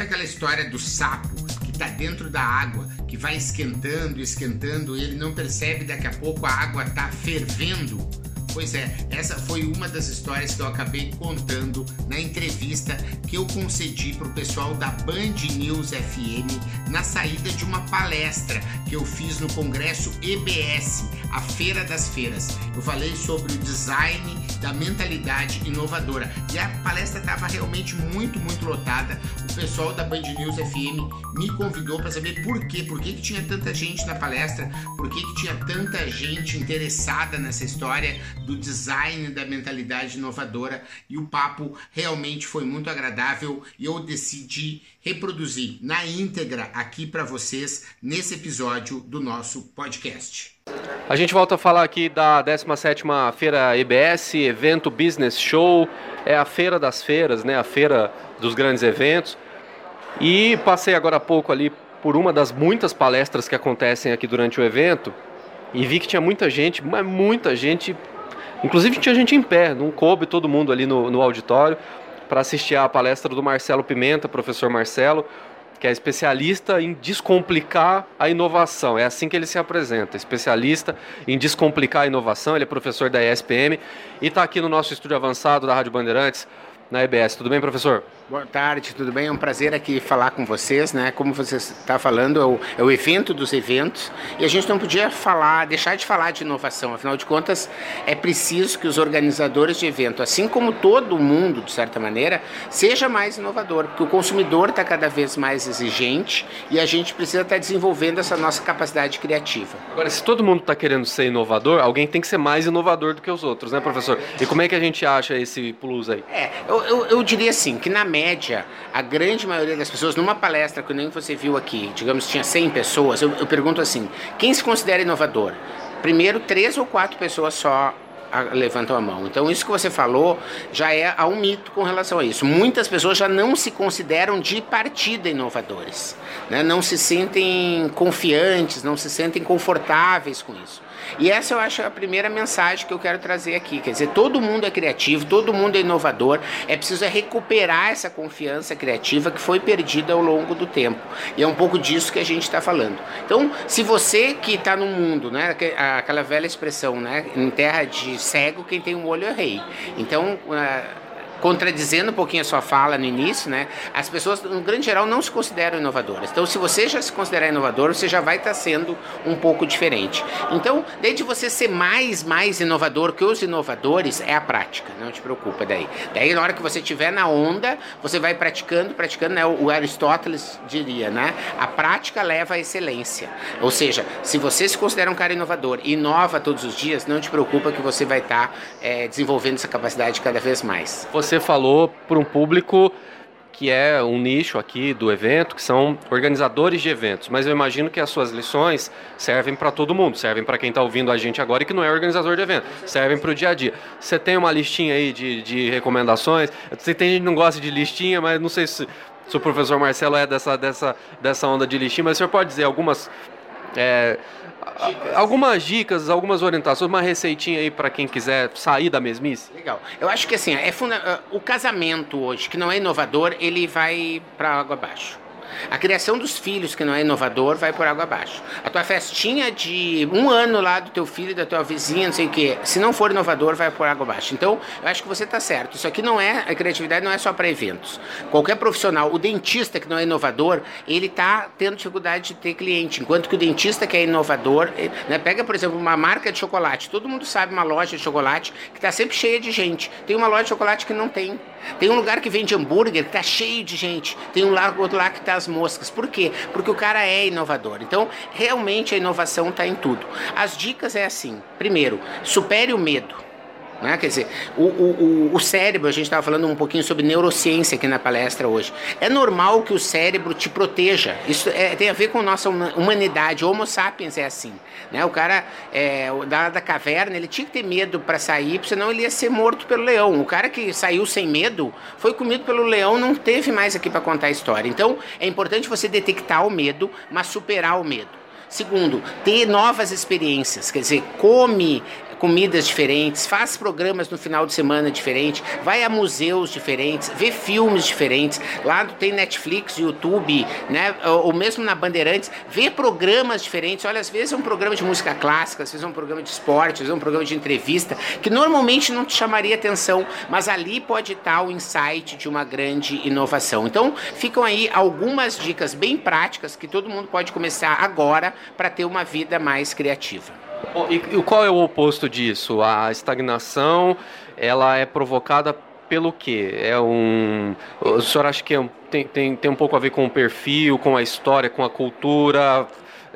Sabe aquela história do sapo que está dentro da água, que vai esquentando, esquentando, ele não percebe daqui a pouco a água está fervendo? Pois é, essa foi uma das histórias que eu acabei contando na entrevista que eu concedi para o pessoal da Band News FM na saída de uma palestra que eu fiz no Congresso EBS, a Feira das Feiras. Eu falei sobre o design da mentalidade inovadora e a palestra estava realmente muito, muito lotada. O pessoal da Band News FM me convidou para saber por quê, por que, que tinha tanta gente na palestra, por que, que tinha tanta gente interessada nessa história do design da mentalidade inovadora e o papo realmente foi muito agradável e eu decidi reproduzir na íntegra aqui para vocês nesse episódio do nosso podcast. A gente volta a falar aqui da 17ª Feira EBS, evento Business Show, é a feira das feiras, né, a feira dos grandes eventos. E passei agora há pouco ali por uma das muitas palestras que acontecem aqui durante o evento e vi que tinha muita gente, mas muita gente Inclusive tinha gente em pé, não coube todo mundo ali no, no auditório para assistir à palestra do Marcelo Pimenta, professor Marcelo, que é especialista em descomplicar a inovação. É assim que ele se apresenta, especialista em descomplicar a inovação. Ele é professor da ESPM e está aqui no nosso estúdio avançado da Rádio Bandeirantes, na EBS. Tudo bem, professor? Boa tarde, tudo bem? É um prazer aqui falar com vocês, né? Como você está falando, é o, é o, evento dos eventos e a gente não podia falar, deixar de falar de inovação. Afinal de contas, é preciso que os organizadores de evento, assim como todo mundo, de certa maneira, seja mais inovador, porque o consumidor está cada vez mais exigente e a gente precisa estar tá desenvolvendo essa nossa capacidade criativa. Agora, se todo mundo está querendo ser inovador, alguém tem que ser mais inovador do que os outros, né, professor? E como é que a gente acha esse plus aí? É, eu, eu, eu diria assim, que na média, a grande maioria das pessoas, numa palestra que nem você viu aqui, digamos tinha 100 pessoas, eu, eu pergunto assim: quem se considera inovador? Primeiro, três ou quatro pessoas só levantam a mão. Então, isso que você falou já é há um mito com relação a isso. Muitas pessoas já não se consideram de partida inovadores, né? não se sentem confiantes, não se sentem confortáveis com isso. E essa eu acho a primeira mensagem que eu quero trazer aqui. Quer dizer, todo mundo é criativo, todo mundo é inovador. É preciso recuperar essa confiança criativa que foi perdida ao longo do tempo. E é um pouco disso que a gente está falando. Então, se você que está no mundo, né, aquela velha expressão, né, em terra de cego, quem tem um olho é rei. Então, uh, contradizendo um pouquinho a sua fala no início, né? As pessoas, no grande geral, não se consideram inovadoras. Então, se você já se considerar inovador, você já vai estar sendo um pouco diferente. Então, desde você ser mais, mais inovador que os inovadores, é a prática. Não te preocupa daí. Daí, na hora que você estiver na onda, você vai praticando, praticando, né? O Aristóteles diria, né? A prática leva à excelência. Ou seja, se você se considera um cara inovador e inova todos os dias, não te preocupa que você vai estar é, desenvolvendo essa capacidade cada vez mais. Você você falou para um público que é um nicho aqui do evento, que são organizadores de eventos. Mas eu imagino que as suas lições servem para todo mundo, servem para quem está ouvindo a gente agora e que não é organizador de evento, servem para o dia a dia. Você tem uma listinha aí de, de recomendações? Você tem gente que não gosta de listinha, mas não sei se, se o professor Marcelo é dessa, dessa, dessa onda de listinha, mas o senhor pode dizer algumas. É, algumas dicas, algumas orientações, uma receitinha aí para quem quiser sair da mesmice? Legal. Eu acho que assim, é funda... O casamento hoje, que não é inovador, ele vai para água abaixo. A criação dos filhos, que não é inovador, vai por água abaixo. A tua festinha de um ano lá do teu filho, da tua vizinha, não sei o quê, se não for inovador, vai por água abaixo. Então, eu acho que você está certo. Isso aqui não é, a criatividade não é só para eventos. Qualquer profissional, o dentista que não é inovador, ele está tendo dificuldade de ter cliente. Enquanto que o dentista que é inovador, né, pega, por exemplo, uma marca de chocolate. Todo mundo sabe uma loja de chocolate que está sempre cheia de gente. Tem uma loja de chocolate que não tem. Tem um lugar que vende hambúrguer que está cheio de gente. Tem um outro lá que está as moscas. Por quê? Porque o cara é inovador. Então, realmente a inovação está em tudo. As dicas é assim: primeiro, supere o medo. Né? Quer dizer, o, o, o cérebro, a gente estava falando um pouquinho sobre neurociência aqui na palestra hoje. É normal que o cérebro te proteja. Isso é, tem a ver com nossa humanidade. O Homo sapiens é assim. Né? O cara é, da, da caverna, ele tinha que ter medo para sair, senão ele ia ser morto pelo leão. O cara que saiu sem medo foi comido pelo leão, não teve mais aqui para contar a história. Então, é importante você detectar o medo, mas superar o medo. Segundo, ter novas experiências, quer dizer, come comidas diferentes, faz programas no final de semana diferente, vai a museus diferentes, vê filmes diferentes. Lá tem Netflix, YouTube, né? Ou mesmo na Bandeirantes, vê programas diferentes. Olha, às vezes é um programa de música clássica, às vezes é um programa de esporte, às vezes é um programa de entrevista, que normalmente não te chamaria atenção, mas ali pode estar o insight de uma grande inovação. Então, ficam aí algumas dicas bem práticas que todo mundo pode começar agora para ter uma vida mais criativa. Bom, e, e qual é o oposto disso? A estagnação, ela é provocada pelo quê? É um. O senhor acha que é um, tem, tem, tem um pouco a ver com o perfil, com a história, com a cultura?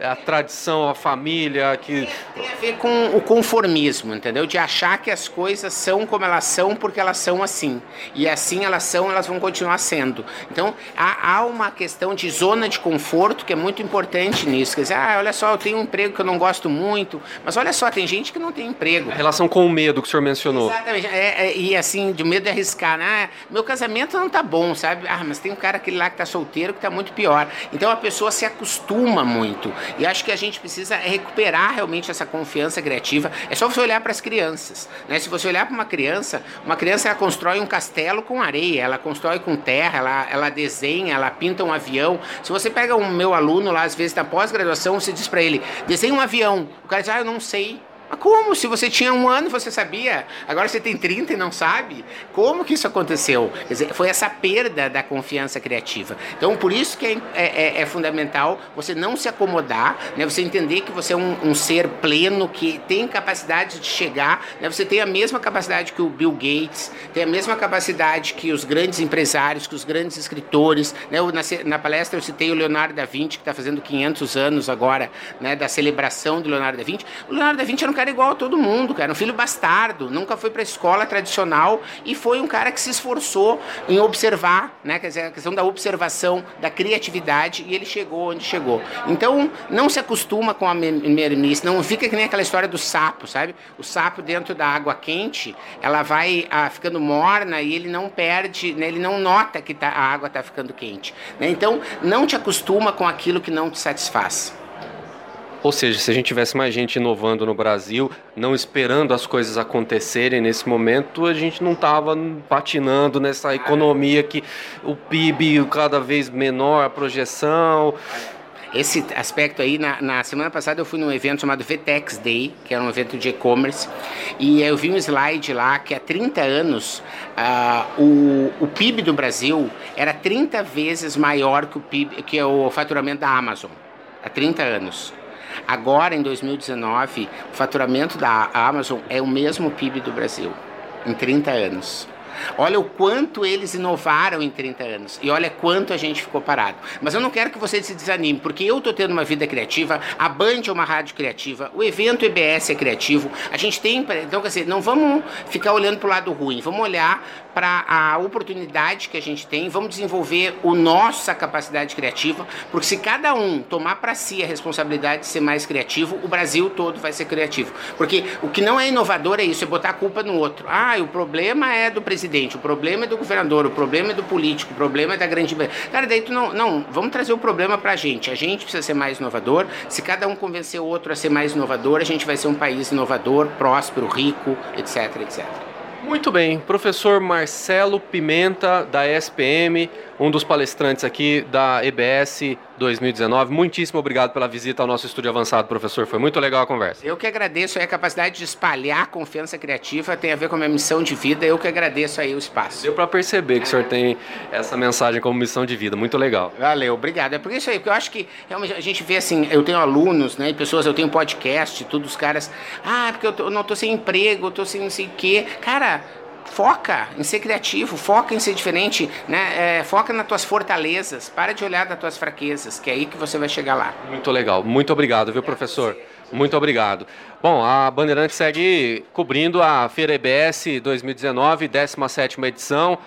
A tradição, a família que tem a ver com o conformismo, entendeu? De achar que as coisas são como elas são porque elas são assim e assim elas são, elas vão continuar sendo. Então há, há uma questão de zona de conforto que é muito importante nisso. Quer dizer, ah, olha só, eu tenho um emprego que eu não gosto muito, mas olha só, tem gente que não tem emprego. A relação com o medo que o senhor mencionou. Exatamente. É, é, e assim, de medo de arriscar, né? Meu casamento não tá bom, sabe? Ah, mas tem um cara aquele lá que tá solteiro que tá muito pior. Então a pessoa se acostuma muito. E acho que a gente precisa recuperar realmente essa confiança criativa. É só você olhar para as crianças. Né? Se você olhar para uma criança, uma criança ela constrói um castelo com areia, ela constrói com terra, ela, ela desenha, ela pinta um avião. Se você pega um meu aluno lá, às vezes na pós-graduação, você diz para ele: desenha um avião. O cara diz: ah, eu não sei. Como? Se você tinha um ano, você sabia. Agora você tem 30 e não sabe. Como que isso aconteceu? Dizer, foi essa perda da confiança criativa. Então, por isso que é, é, é, é fundamental você não se acomodar, né? você entender que você é um, um, ser pleno, que tem capacidade de chegar. Né? Você tem a mesma capacidade que o Bill Gates, tem a mesma capacidade que os grandes empresários, que os grandes escritores. Né? Eu, na, na, palestra eu citei o Leonardo da Vinci, que está fazendo 500 anos agora né, da celebração do Leonardo da Vinci. O Leonardo da Vinci era um cara igual a todo mundo, cara, um filho bastardo, nunca foi para a escola tradicional e foi um cara que se esforçou em observar, né, quer dizer, a questão da observação, da criatividade e ele chegou onde chegou. Então, não se acostuma com a mermice, não fica que nem aquela história do sapo, sabe? O sapo dentro da água quente, ela vai ah, ficando morna e ele não perde, né, ele não nota que tá, a água está ficando quente. Né? Então, não te acostuma com aquilo que não te satisfaz. Ou seja, se a gente tivesse mais gente inovando no Brasil, não esperando as coisas acontecerem nesse momento, a gente não estava patinando nessa economia que o PIB cada vez menor, a projeção. Esse aspecto aí, na, na semana passada eu fui num evento chamado VTEX Day, que era um evento de e-commerce, e eu vi um slide lá que há 30 anos uh, o, o PIB do Brasil era 30 vezes maior que o PIB, que é o faturamento da Amazon. Há 30 anos. Agora, em 2019, o faturamento da Amazon é o mesmo PIB do Brasil, em 30 anos. Olha o quanto eles inovaram em 30 anos e olha quanto a gente ficou parado. Mas eu não quero que você se desanime, porque eu estou tendo uma vida criativa, a Band é uma rádio criativa, o evento EBS é criativo. A gente tem, então quer dizer, não vamos ficar olhando para o lado ruim, vamos olhar para a oportunidade que a gente tem, vamos desenvolver o nossa capacidade criativa, porque se cada um tomar para si a responsabilidade de ser mais criativo, o Brasil todo vai ser criativo. Porque o que não é inovador é isso, é botar a culpa no outro. Ah, o problema é do presidente presidente, o problema é do governador, o problema é do político, o problema é da grande. Cara, daí tu não. Não, vamos trazer o problema pra gente. A gente precisa ser mais inovador. Se cada um convencer o outro a ser mais inovador, a gente vai ser um país inovador, próspero, rico, etc, etc. Muito bem, professor Marcelo Pimenta, da SPM, um dos palestrantes aqui da EBS 2019. Muitíssimo obrigado pela visita ao nosso estúdio avançado, professor. Foi muito legal a conversa. Eu que agradeço a capacidade de espalhar a confiança criativa, tem a ver com a minha missão de vida. Eu que agradeço aí o espaço. Deu para perceber que o senhor tem essa mensagem como missão de vida. Muito legal. Valeu, obrigado. É por isso aí, porque eu acho que realmente a gente vê assim, eu tenho alunos, né, pessoas, eu tenho podcast, tudo os caras, ah, porque eu, tô, eu não tô sem emprego, eu tô sem não sei o quê. Cara, foca em ser criativo, foca em ser diferente, né? É, foca nas tuas fortalezas, para de olhar das tuas fraquezas, que é aí que você vai chegar lá. Muito legal, muito obrigado, viu, professor? Muito obrigado. Bom, a Bandeirante segue cobrindo a Feira EBS 2019, 17ª edição.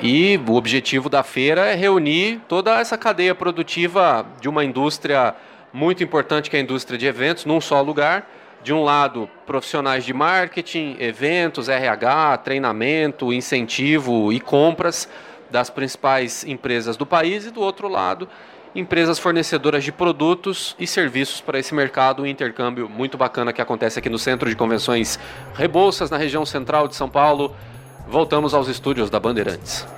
E o objetivo da feira é reunir toda essa cadeia produtiva de uma indústria muito importante, que é a indústria de eventos, num só lugar de um lado, profissionais de marketing, eventos, RH, treinamento, incentivo e compras das principais empresas do país, e do outro lado, empresas fornecedoras de produtos e serviços para esse mercado, um intercâmbio muito bacana que acontece aqui no Centro de Convenções Rebouças, na região central de São Paulo. Voltamos aos estúdios da Bandeirantes.